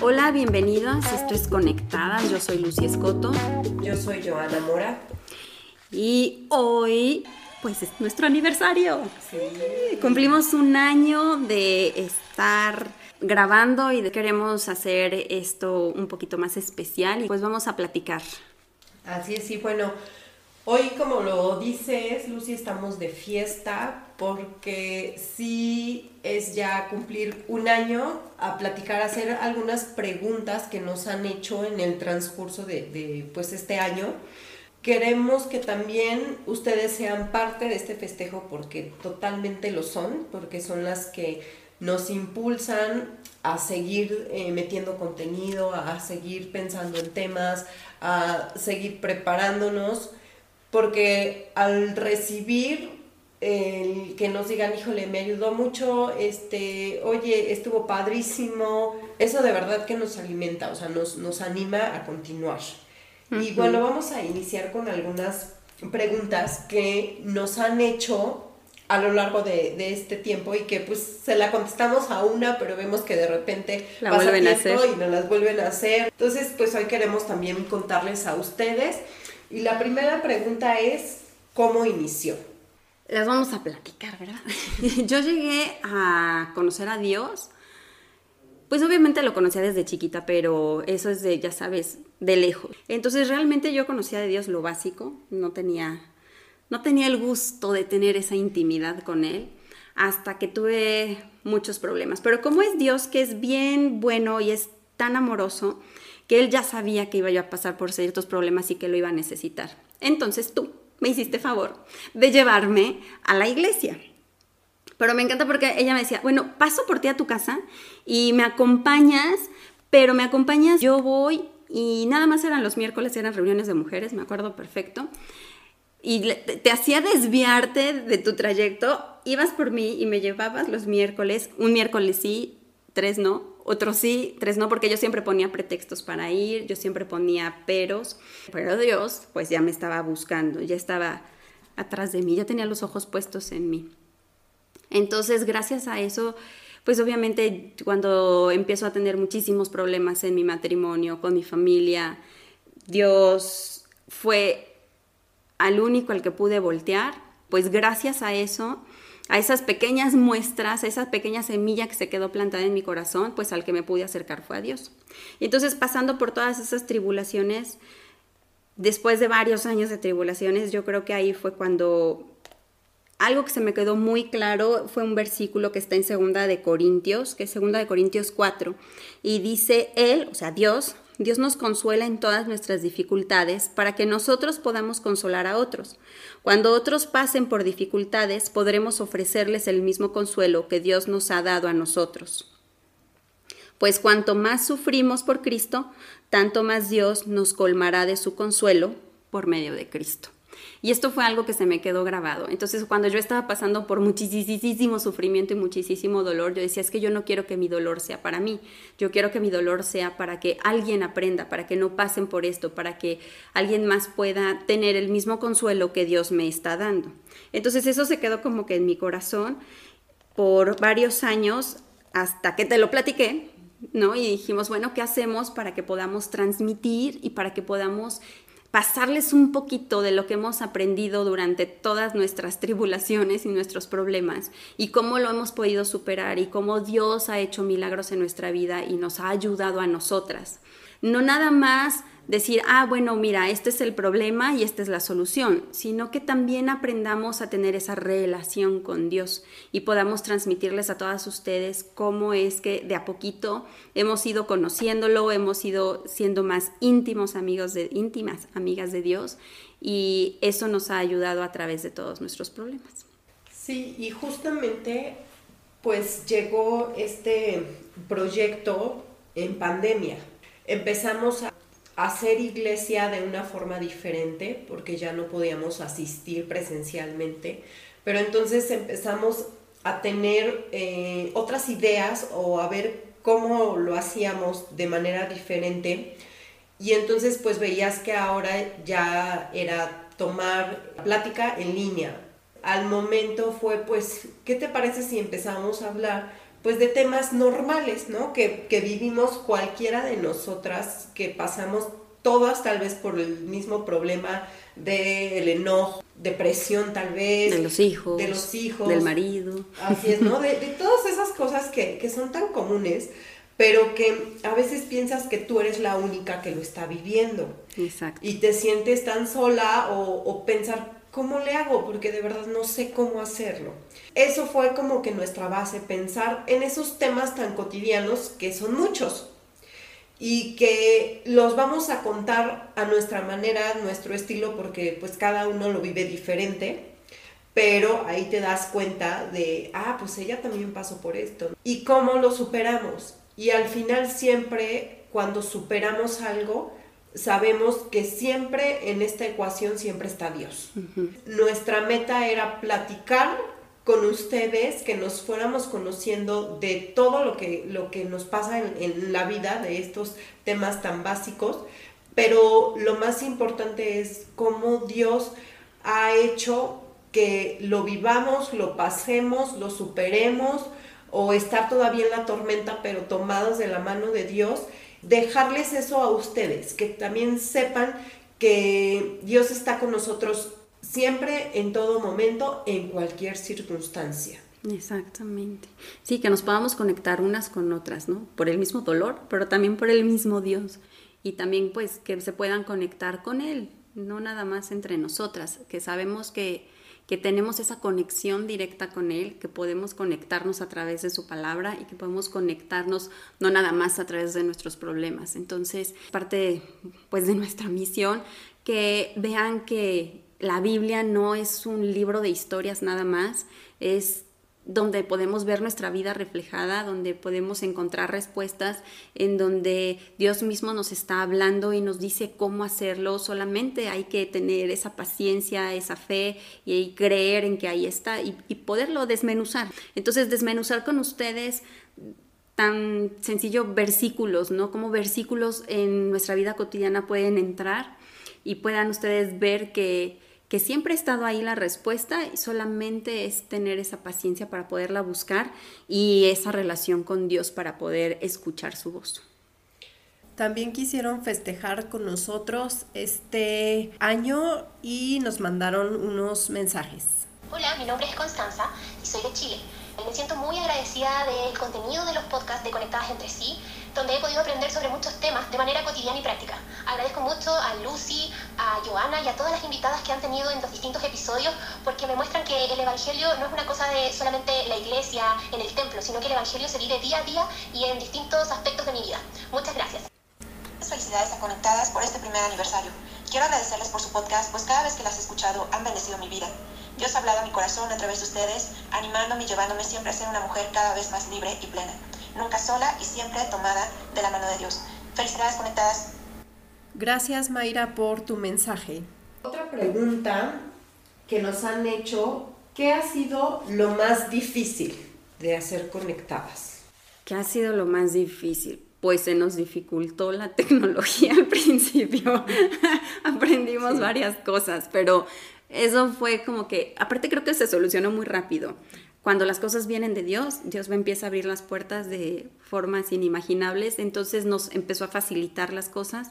Hola, bienvenidos. Esto es Conectada. Yo soy Lucy Escoto. Yo soy Joana Mora. Y hoy, pues es nuestro aniversario. Sí. Cumplimos un año de estar grabando y queremos hacer esto un poquito más especial y pues vamos a platicar. Así es, sí, bueno, hoy como lo dices, Lucy, estamos de fiesta porque sí es ya cumplir un año a platicar, hacer algunas preguntas que nos han hecho en el transcurso de, de pues este año. Queremos que también ustedes sean parte de este festejo porque totalmente lo son, porque son las que nos impulsan a seguir eh, metiendo contenido, a seguir pensando en temas, a seguir preparándonos, porque al recibir el que nos digan, híjole, me ayudó mucho, este, oye, estuvo padrísimo, eso de verdad que nos alimenta, o sea, nos, nos anima a continuar. Y bueno, vamos a iniciar con algunas preguntas que nos han hecho a lo largo de, este tiempo y que pues se la contestamos a una, pero vemos que de repente la vuelven a hacer. y nos las vuelven a hacer. Entonces, pues hoy queremos también contarles a ustedes. Y la primera pregunta es, ¿cómo inició? Las vamos a platicar, ¿verdad? Yo llegué a conocer a Dios, pues obviamente lo conocía desde chiquita, pero eso es de, ya sabes, de lejos. Entonces realmente yo conocía de Dios lo básico, no tenía no tenía el gusto de tener esa intimidad con Él hasta que tuve muchos problemas. Pero como es Dios que es bien bueno y es tan amoroso, que Él ya sabía que iba yo a pasar por ciertos problemas y que lo iba a necesitar. Entonces tú me hiciste favor de llevarme a la iglesia. Pero me encanta porque ella me decía, bueno, paso por ti a tu casa y me acompañas, pero me acompañas, yo voy y nada más eran los miércoles, eran reuniones de mujeres, me acuerdo perfecto y te, hacía desviarte de tu trayecto, ibas por mí y me llevabas los miércoles, un miércoles sí, tres no, otro sí, tres no, porque yo siempre ponía pretextos para ir, yo siempre ponía peros, pero Dios pues ya me estaba buscando, ya estaba atrás de mí, ya tenía los ojos puestos en mí. Entonces, gracias a eso, pues obviamente cuando empiezo a tener muchísimos problemas en mi matrimonio, con mi familia, Dios fue al único al que pude voltear, pues gracias a eso, a esas pequeñas muestras, a esa pequeña semilla que se quedó plantada en mi corazón, pues al que me pude acercar fue a Dios. Y entonces pasando por todas esas tribulaciones, después de varios años de tribulaciones, yo creo que ahí fue cuando algo que se me quedó muy claro fue un versículo que está en segunda de Corintios, que es segunda de Corintios 4, y dice él, o sea, Dios, Dios nos consuela en todas nuestras dificultades para que nosotros podamos consolar a otros. Cuando otros pasen por dificultades, podremos ofrecerles el mismo consuelo que Dios nos ha dado a nosotros. Pues cuanto más sufrimos por Cristo, tanto más Dios nos colmará de su consuelo por medio de Cristo. Y esto fue algo que se me quedó grabado. Entonces, cuando yo estaba pasando por muchísimo sufrimiento y muchísimo dolor, yo decía, es que yo no quiero que mi dolor sea para mí, yo quiero que mi dolor sea para que alguien aprenda, para que no pasen por esto, para que alguien más pueda tener el mismo consuelo que Dios me está dando. Entonces, eso se quedó como que en mi corazón por varios años hasta que te lo platiqué, ¿no? Y dijimos, bueno, ¿qué hacemos para que podamos transmitir y para que podamos pasarles un poquito de lo que hemos aprendido durante todas nuestras tribulaciones y nuestros problemas y cómo lo hemos podido superar y cómo Dios ha hecho milagros en nuestra vida y nos ha ayudado a nosotras. No nada más decir, ah, bueno, mira, este es el problema y esta es la solución, sino que también aprendamos a tener esa relación con Dios y podamos transmitirles a todas ustedes cómo es que de a poquito hemos ido conociéndolo, hemos ido siendo más íntimos amigos de íntimas amigas de Dios y eso nos ha ayudado a través de todos nuestros problemas. Sí, y justamente pues llegó este proyecto en pandemia. Empezamos a hacer iglesia de una forma diferente, porque ya no podíamos asistir presencialmente, pero entonces empezamos a tener eh, otras ideas o a ver cómo lo hacíamos de manera diferente. y entonces pues veías que ahora ya era tomar plática en línea. Al momento fue pues, ¿qué te parece si empezamos a hablar pues de temas normales, ¿no? Que, que vivimos cualquiera de nosotras, que pasamos todas tal vez por el mismo problema del enojo, depresión tal vez. De los hijos. De los hijos. Del marido. Así es, ¿no? De, de todas esas cosas que, que, son tan comunes, pero que a veces piensas que tú eres la única que lo está viviendo. Exacto. Y te sientes tan sola o, o pensar, ¿cómo le hago? Porque de verdad no sé cómo hacerlo. Eso fue como que nuestra base, pensar en esos temas tan cotidianos que son muchos y que los vamos a contar a nuestra manera, nuestro estilo, porque pues cada uno lo vive diferente, pero ahí te das cuenta de, ah, pues ella también pasó por esto, y cómo lo superamos. Y al final siempre, cuando superamos algo, sabemos que siempre en esta ecuación siempre está Dios. Uh -huh. Nuestra meta era platicar con ustedes, que nos fuéramos conociendo de todo lo que, lo que nos pasa en, en, la vida, de estos temas tan básicos, pero lo más importante es cómo Dios ha hecho que lo vivamos, lo pasemos, lo superemos, o estar todavía en la tormenta, pero tomados de la mano de Dios, dejarles eso a ustedes, que también sepan que Dios está con nosotros siempre, en todo momento, en cualquier circunstancia. Exactamente. Sí, que nos podamos conectar unas con otras, ¿no? Por el mismo dolor, pero también por el mismo Dios. Y también pues que se puedan conectar con Él, no nada más entre nosotras, que sabemos que, que tenemos esa conexión directa con Él, que podemos conectarnos a través de su palabra y que podemos conectarnos no nada más a través de nuestros problemas. Entonces, parte pues de nuestra misión, que vean que la Biblia no es un libro de historias nada más, es donde podemos ver nuestra vida reflejada, donde podemos encontrar respuestas, en donde Dios mismo nos está hablando y nos dice cómo hacerlo. Solamente hay que tener esa paciencia, esa fe y creer en que ahí está y, poderlo desmenuzar. Entonces, desmenuzar con ustedes tan sencillo versículos, ¿no? Como versículos en nuestra vida cotidiana pueden entrar y puedan ustedes ver que que siempre ha estado ahí la respuesta y solamente es tener esa paciencia para poderla buscar y esa relación con Dios para poder escuchar su voz. También quisieron festejar con nosotros este año y nos mandaron unos mensajes. Hola, mi nombre es Constanza y soy de Chile. Me siento muy agradecida del contenido de los podcasts de Conectadas entre sí, donde he podido aprender sobre muchos temas de manera cotidiana y práctica. Agradezco mucho a Lucy, a Joana y a todas las invitadas que han tenido en los distintos episodios, porque me muestran que el Evangelio no es una cosa de solamente la iglesia, en el templo, sino que el Evangelio se vive día a día y en distintos aspectos de mi vida. Muchas gracias. Felicidades a Conectadas por este primer aniversario. Quiero agradecerles por su podcast, pues cada vez que las he escuchado han bendecido mi vida. Dios ha hablado a mi corazón a través de ustedes, animándome y llevándome siempre a ser una mujer cada vez más libre y plena. Nunca sola y siempre tomada de la mano de Dios. Felicidades conectadas. Gracias Mayra por tu mensaje. Otra pregunta que nos han hecho, ¿qué ha sido lo más difícil de hacer conectadas? ¿Qué ha sido lo más difícil? Pues se nos dificultó la tecnología al principio. Aprendimos sí. varias cosas, pero eso fue como que, aparte creo que se solucionó muy rápido. Cuando las cosas vienen de Dios, Dios me empieza a abrir las puertas de formas inimaginables, entonces nos empezó a facilitar las cosas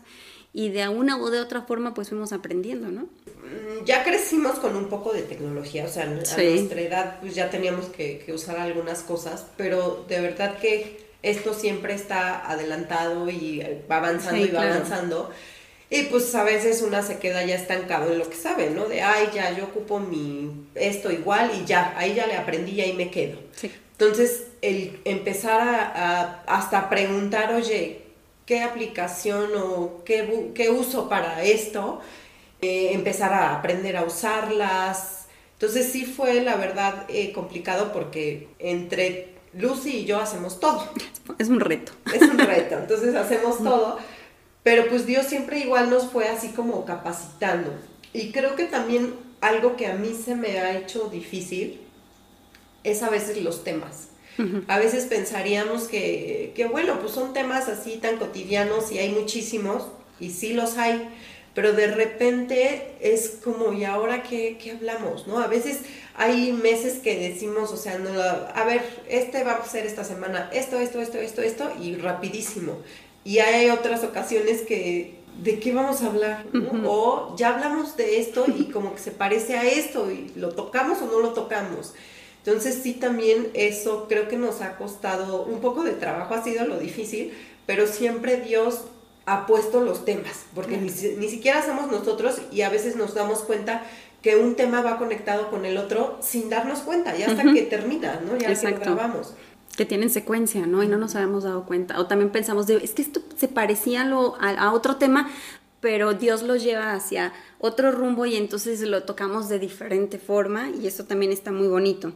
y de una u de otra forma pues fuimos aprendiendo, ¿no? Ya crecimos con un poco de tecnología, o sea, a sí. nuestra edad pues ya teníamos que, que usar algunas cosas, pero de verdad que esto siempre está adelantado y va avanzando sí, y va claro. avanzando. Y pues a veces una se queda ya estancado en lo que sabe, ¿no? De, ay, ya, yo ocupo mi esto igual y ya, ahí ya le aprendí y ahí me quedo. Sí. Entonces, el empezar a, a, hasta preguntar, oye, ¿qué aplicación o qué, qué uso para esto? Eh, empezar a aprender a usarlas. Entonces sí fue, la verdad, eh, complicado porque entre Lucy y yo hacemos todo. Es un reto. Es un reto. Entonces hacemos todo. Pero pues Dios siempre igual nos fue así como capacitando. Y creo que también algo que a mí se me ha hecho difícil es a veces los temas. Uh -huh. A veces pensaríamos que, que, bueno, pues son temas así tan cotidianos y hay muchísimos, y sí los hay, pero de repente es como, ¿y ahora qué, qué hablamos? ¿no? A veces hay meses que decimos, o sea, no, a ver, este va a ser esta semana, esto, esto, esto, esto, esto, y rapidísimo. Y hay otras ocasiones que, ¿de qué vamos a hablar? O ya hablamos de esto y como que se parece a esto, y lo tocamos o no lo tocamos. Entonces sí también eso creo que nos ha costado un poco de trabajo, ha sido lo difícil, pero siempre Dios ha puesto los temas, porque ni, ni, siquiera somos nosotros y a veces nos damos cuenta que un tema va conectado con el otro sin darnos cuenta, ya hasta que termina, ¿no? Ya que lo grabamos. Que tienen secuencia, ¿no? Y no nos habíamos dado cuenta. O también pensamos, de, es que esto se parecía a, lo, a, otro tema, pero Dios lo lleva hacia otro rumbo y entonces lo tocamos de diferente forma y eso también está muy bonito.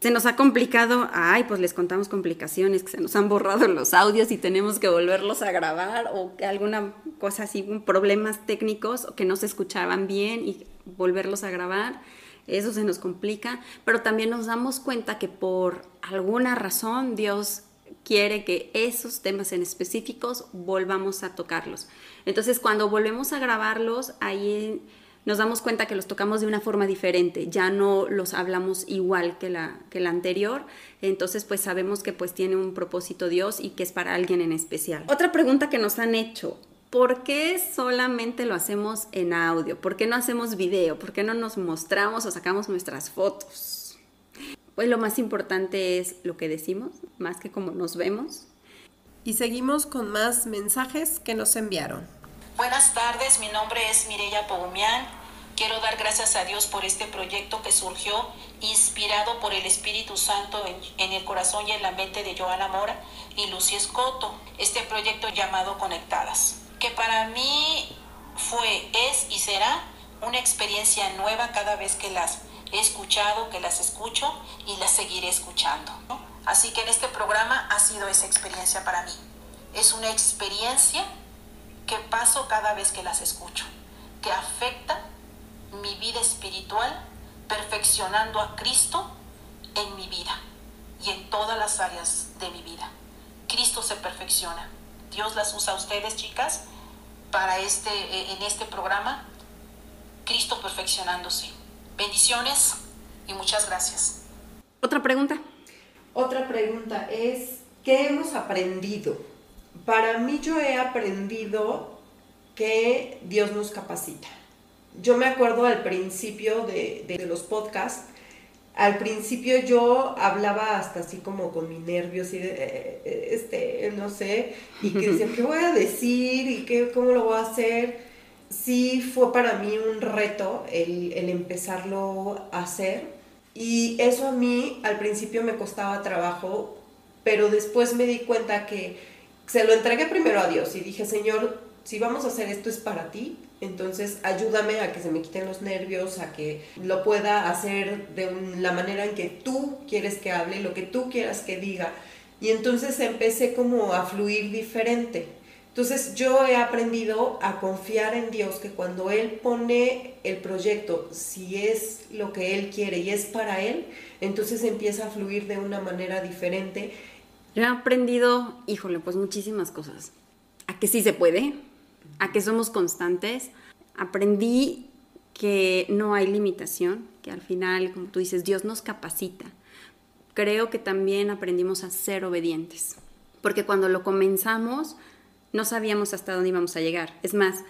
Se nos ha complicado, ay, pues les contamos complicaciones, que se nos han borrado los audios y tenemos que volverlos a grabar o alguna cosa así, problemas técnicos o que no se escuchaban bien y volverlos a grabar, eso se nos complica, pero también nos damos cuenta que por alguna razón Dios quiere que esos temas en específicos volvamos a tocarlos. Entonces, cuando volvemos a grabarlos, ahí nos damos cuenta que los tocamos de una forma diferente, ya no los hablamos igual que la, que la anterior, entonces pues sabemos que pues tiene un propósito Dios y que es para alguien en especial. Otra pregunta que nos han hecho, ¿por qué solamente lo hacemos en audio? ¿Por qué no hacemos video? ¿Por qué no nos mostramos o sacamos nuestras fotos? Pues lo más importante es lo que decimos, más que cómo nos vemos. Y seguimos con más mensajes que nos enviaron. Buenas tardes, mi nombre es Mireya Pogumian. Quiero dar gracias a Dios por este proyecto que surgió inspirado por el Espíritu Santo en, el corazón y en la mente de Joana Mora y Lucy Escoto. Este proyecto llamado Conectadas que para mí fue, es y será una experiencia nueva cada vez que las he escuchado, que las escucho y las seguiré escuchando. Así que en este programa ha sido esa experiencia para mí. Es una experiencia que paso cada vez que las escucho, que afecta mi vida espiritual, perfeccionando a Cristo en mi vida y en todas las áreas de mi vida. Cristo se perfecciona. Dios las usa a ustedes, chicas, para este, eh, en este programa. Cristo perfeccionándose. Bendiciones y muchas gracias. Otra pregunta. Otra pregunta es, ¿qué hemos aprendido? Para mí yo he aprendido que Dios nos capacita. Yo me acuerdo al principio de, de los podcasts al principio yo hablaba hasta así como con mi nervios y de, eh, eh, este, no sé, y que decía, ¿qué voy a decir? ¿Y qué, cómo lo voy a hacer? Sí fue para mí un reto el, el empezarlo a hacer. Y eso a mí al principio me costaba trabajo, pero después me di cuenta que se lo entregué primero a Dios y dije, Señor, si vamos a hacer esto es para ti, entonces, ayúdame a que se me quiten los nervios, a que lo pueda hacer de la manera en que tú quieres que hable, lo que tú quieras que diga. Y entonces empecé como a fluir diferente. Entonces yo he aprendido a confiar en Dios, que cuando Él pone el proyecto, si es lo que Él quiere y es para Él, entonces empieza a fluir de una manera diferente. He aprendido, híjole, pues muchísimas cosas. A que sí se puede, a que somos constantes. Aprendí que no hay limitación, que al final, como tú dices, Dios nos capacita. Creo que también aprendimos a ser obedientes, porque cuando lo comenzamos no sabíamos hasta dónde íbamos a llegar. Es más,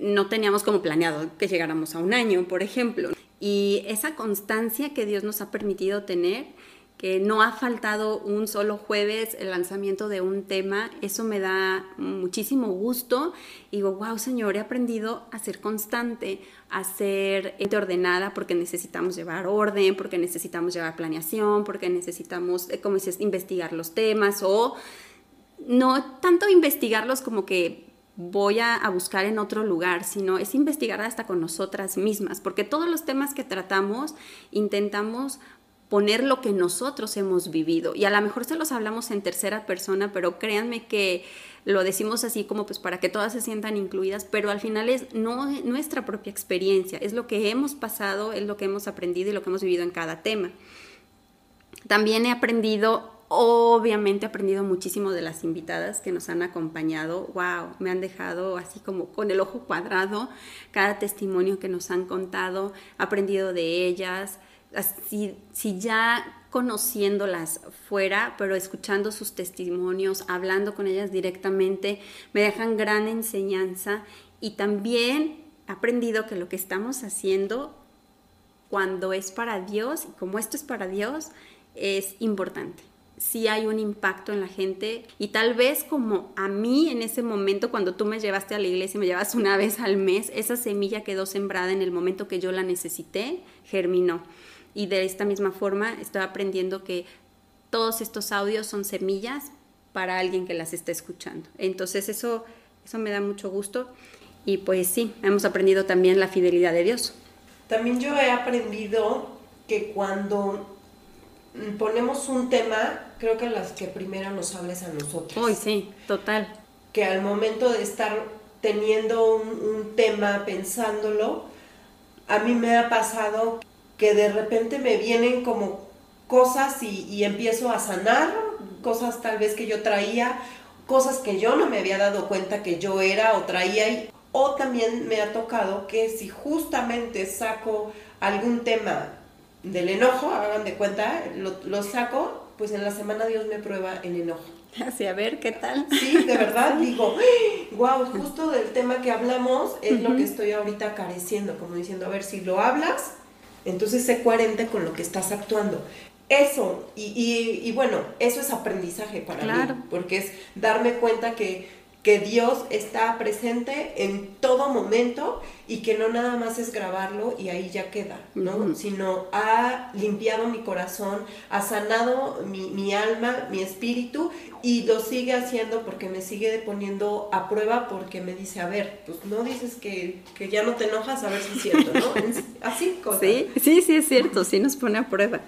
no teníamos como planeado que llegáramos a un año, por ejemplo. Y esa constancia que Dios nos ha permitido tener no ha faltado un solo jueves el lanzamiento de un tema, eso me da muchísimo gusto. Y digo, wow, Señor, he aprendido a ser constante, a ser ordenada, porque necesitamos llevar orden, porque necesitamos llevar planeación, porque necesitamos, eh, como dices, investigar los temas o no tanto investigarlos como que voy a, buscar en otro lugar, sino es investigar hasta con nosotras mismas, porque todos los temas que tratamos intentamos poner lo que nosotros hemos vivido. Y a lo mejor se los hablamos en tercera persona, pero créanme que lo decimos así como pues para que todas se sientan incluidas, pero al final es no, nuestra propia experiencia, es lo que hemos pasado, es lo que hemos aprendido y lo que hemos vivido en cada tema. También he aprendido Obviamente he aprendido muchísimo de las invitadas que nos han acompañado. Wow, me han dejado así como con el ojo cuadrado cada testimonio que nos han contado, he aprendido de ellas. Si ya conociéndolas fuera, pero escuchando sus testimonios, hablando con ellas directamente, me dejan gran enseñanza y también he aprendido que lo que estamos haciendo cuando es para Dios, y como esto es para Dios, es importante. Sí hay un impacto en la gente y tal vez como a mí en ese momento cuando tú me llevaste a la iglesia y me llevas una vez al mes, esa semilla quedó sembrada en el momento que yo la necesité, germinó. Y de esta misma forma estoy aprendiendo que todos estos audios son semillas para alguien que las está escuchando. Entonces eso, eso me da mucho gusto y pues sí, hemos aprendido también la fidelidad de Dios. También yo he aprendido que cuando ponemos un tema, creo que las que primero nos hables a nosotros. Hoy sí, total. Que al momento de estar teniendo un, un tema, pensándolo, a mí me ha pasado que de repente me vienen como cosas y, empiezo a sanar, cosas tal vez que yo traía, cosas que yo no me había dado cuenta que yo era o traía. o también me ha tocado que si justamente saco algún tema del enojo, hagan de cuenta, lo, saco, pues en la semana Dios me prueba el enojo. Así, a ver, ¿qué tal? Sí, de verdad, digo, wow, justo del tema que hablamos es lo que estoy ahorita careciendo, como diciendo, a ver, si lo hablas, entonces sé coherente con lo que estás actuando. Eso, y, bueno, eso es aprendizaje para mí, porque es darme cuenta que, que Dios está presente en todo momento y que no nada más es grabarlo y ahí ya queda, ¿no? Sino ha limpiado mi corazón, ha sanado mi, mi, alma, mi espíritu y lo sigue haciendo porque me sigue poniendo a prueba porque me dice, a ver, pues no dices que, que ya no te enojas, a ver si es cierto, ¿no? Así, cosas. Sí, sí, sí es cierto, sí nos pone a prueba.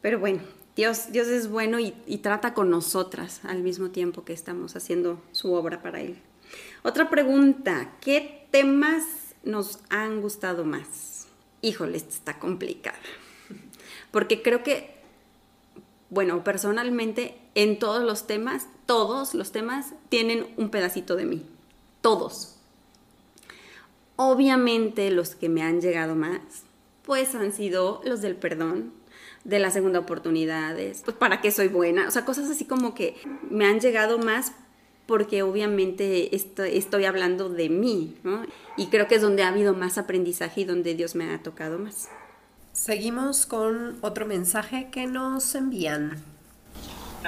Pero bueno, Dios, Dios es bueno y, trata con nosotras al mismo tiempo que estamos haciendo su obra para Él. Otra pregunta, ¿qué temas nos han gustado más? Híjole, está complicada. Porque creo que bueno, personalmente en todos los temas, todos los temas tienen un pedacito de mí, todos. Obviamente los que me han llegado más, pues han sido los del perdón, de la segunda oportunidades, pues para qué soy buena, o sea, cosas así como que me han llegado más porque obviamente estoy, estoy hablando de mí, ¿no? Y creo que es donde ha habido más aprendizaje y donde Dios me ha tocado más. Seguimos con otro mensaje que nos envían.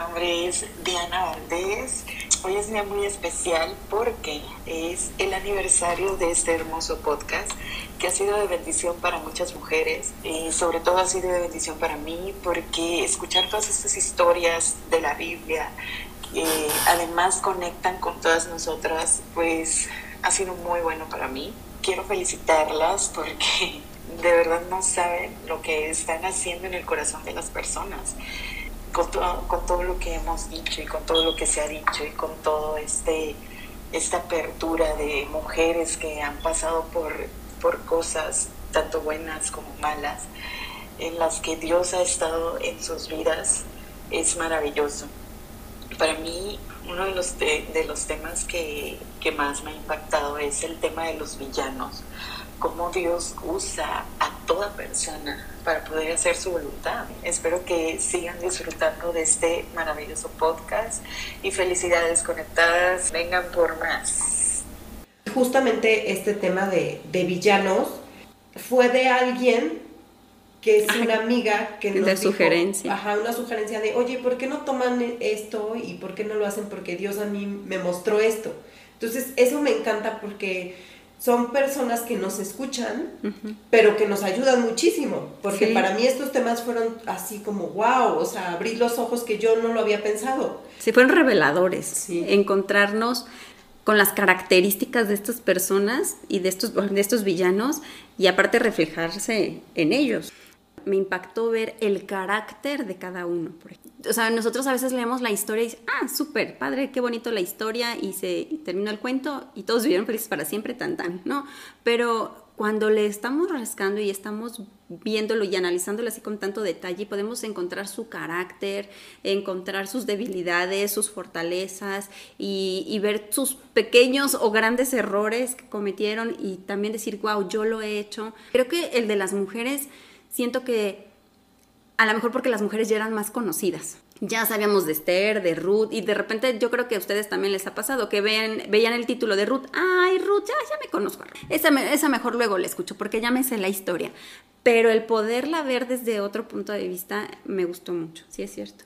Nombre es Diana Valdés. Hoy es un día muy especial porque es el aniversario de este hermoso podcast que ha sido de bendición para muchas mujeres y sobre todo ha sido de bendición para mí porque escuchar todas estas historias de la Biblia que además conectan con todas nosotras pues ha sido muy bueno para mí. Quiero felicitarlas porque de verdad no saben lo que están haciendo en el corazón de las personas. Con, con todo lo que hemos dicho y con todo lo que se ha dicho y con todo este esta apertura de mujeres que han pasado por, por cosas tanto buenas como malas, en las que Dios ha estado en sus vidas, es maravilloso. Para mí, uno de los, de los temas que, que más me ha impactado es el tema de los villanos cómo Dios usa a toda persona para poder hacer su voluntad. Espero que sigan disfrutando de este maravilloso podcast y felicidades conectadas, vengan por más. Justamente este tema de, villanos fue de alguien que es una amiga que nos de sugerencia. Ajá, una sugerencia de, oye, ¿por qué no toman esto y por qué no lo hacen? Porque Dios a mí me mostró esto. Entonces, eso me encanta porque son personas que nos escuchan, pero que nos ayudan muchísimo, porque para mí estos temas fueron así como, wow, o sea, abrir los ojos que yo no lo había pensado. Sí, fueron reveladores, encontrarnos con las características de estas personas y de estos, de estos villanos y aparte reflejarse en ellos me impactó ver el carácter de cada uno. O sea, nosotros a veces leemos la historia y dices, ah, súper, padre, qué bonito la historia y se terminó el cuento y todos vivieron felices para siempre, tan tan, ¿no? Pero cuando le estamos rascando y estamos viéndolo y analizándolo así con tanto detalle, podemos encontrar su carácter, encontrar sus debilidades, sus fortalezas y, y, ver sus pequeños o grandes errores que cometieron y también decir, wow, yo lo he hecho. Creo que el de las mujeres, siento que a lo mejor porque las mujeres ya eran más conocidas ya sabíamos de Esther, de Ruth, y de repente yo creo que a ustedes también les ha pasado que vean, veían el título de Ruth, ay Ruth, ya, ya me conozco. Esa, esa mejor luego la escucho porque ya me sé la historia. Pero el poderla ver desde otro punto de vista me gustó mucho, sí es cierto.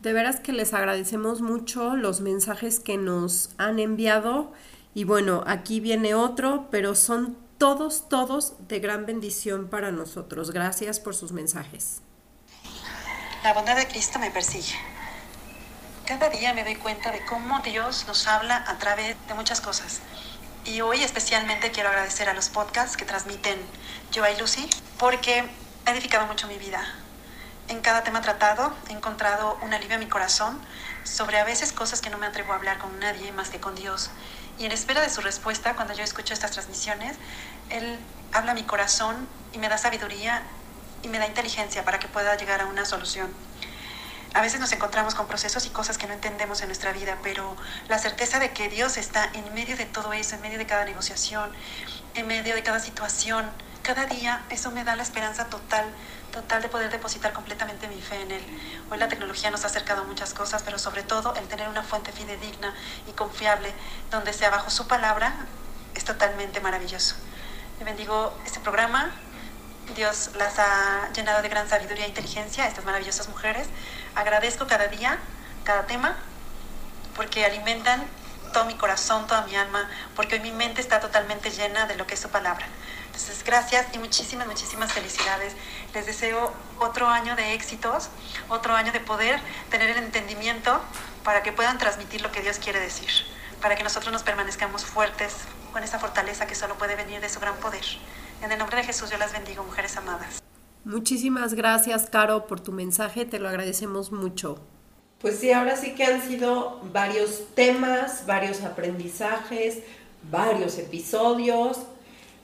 De veras que les agradecemos mucho los mensajes que nos han enviado. Y bueno, aquí viene otro, pero son todos, todos de gran bendición para nosotros. Gracias por sus mensajes. La bondad de Cristo me persigue. Cada día me doy cuenta de cómo Dios nos habla a través de muchas cosas. Y hoy especialmente quiero agradecer a los podcasts que transmiten Yo y Lucy porque ha edificado mucho mi vida. En cada tema tratado he encontrado un alivio a mi corazón sobre a veces cosas que no me atrevo a hablar con nadie más que con Dios. Y en espera de su respuesta, cuando yo escucho estas transmisiones, Él habla a mi corazón y me da sabiduría y me da inteligencia para que pueda llegar a una solución. A veces nos encontramos con procesos y cosas que no entendemos en nuestra vida, pero la certeza de que Dios está en medio de todo eso, en medio de cada negociación, en medio de cada situación, cada día, eso me da la esperanza total, total de poder depositar completamente mi fe en Él. Hoy la tecnología nos ha acercado a muchas cosas, pero sobre todo el tener una fuente fidedigna y confiable donde sea bajo su palabra es totalmente maravilloso. Le bendigo este programa, Dios las ha llenado de gran sabiduría e inteligencia, estas maravillosas mujeres. Agradezco cada día, cada tema, porque alimentan todo mi corazón, toda mi alma, porque hoy mi mente está totalmente llena de lo que es su palabra. Entonces, gracias y muchísimas, muchísimas felicidades. Les deseo otro año de éxitos, otro año de poder tener el entendimiento para que puedan transmitir lo que Dios quiere decir, para que nosotros nos permanezcamos fuertes con esa fortaleza que solo puede venir de su gran poder. En el nombre de Jesús yo las bendigo, mujeres amadas. Muchísimas gracias, Caro, por tu mensaje, te lo agradecemos mucho. Pues sí, ahora sí que han sido varios temas, varios aprendizajes, varios episodios.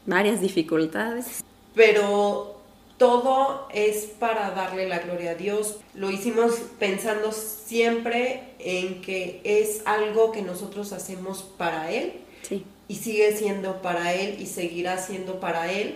Varias dificultades. Pero todo es para darle la gloria a Dios. Lo hicimos pensando siempre en que es algo que nosotros hacemos para Él. Sí y sigue siendo para Él y seguirá siendo para Él.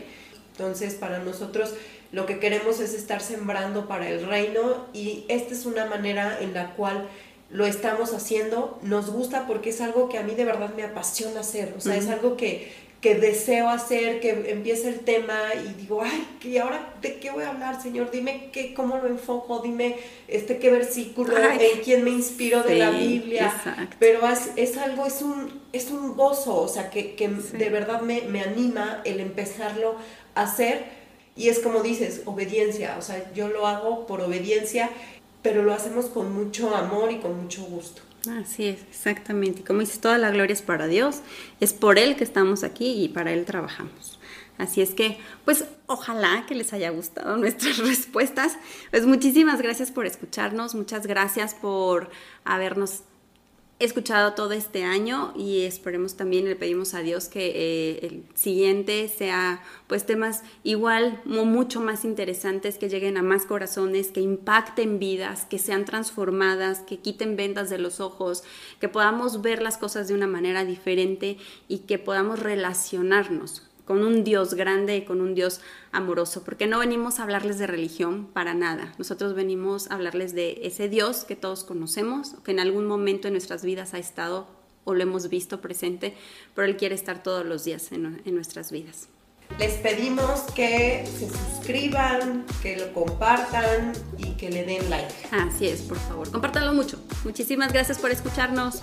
Entonces, para nosotros lo que queremos es estar sembrando para el reino y esta es una manera en la cual lo estamos haciendo. Nos gusta porque es algo que a mí de verdad me apasiona hacer, o sea, es algo que, que deseo hacer, que empiece el tema y digo, ay, ¿y ahora de qué voy a hablar, Señor? Dime qué, cómo lo enfoco, dime este qué versículo, en quién me inspiro de la Biblia. Pero es, es, algo, es un, es un gozo, o sea, que, que de verdad me, me anima el empezarlo a hacer. Y es como dices, obediencia, o sea, yo lo hago por obediencia, pero lo hacemos con mucho amor y con mucho gusto. Así es, exactamente. Como dices, toda la gloria es para Dios, es por Él que estamos aquí y para Él trabajamos. Así es que, pues ojalá que les haya gustado nuestras respuestas. Pues muchísimas gracias por escucharnos, muchas gracias por habernos escuchado todo este año y esperemos también, le pedimos a Dios que eh, el siguiente sea pues temas igual mucho más interesantes, que lleguen a más corazones, que impacten vidas, que sean transformadas, que quiten vendas de los ojos, que podamos ver las cosas de una manera diferente y que podamos relacionarnos con un Dios grande y con un Dios amoroso, porque no venimos a hablarles de religión para nada. Nosotros venimos a hablarles de ese Dios que todos conocemos, que en algún momento en nuestras vidas ha estado o lo hemos visto presente, pero Él quiere estar todos los días en, en nuestras vidas. Les pedimos que se suscriban, que lo compartan y que le den like. Así es, por favor, compártanlo mucho. Muchísimas gracias por escucharnos.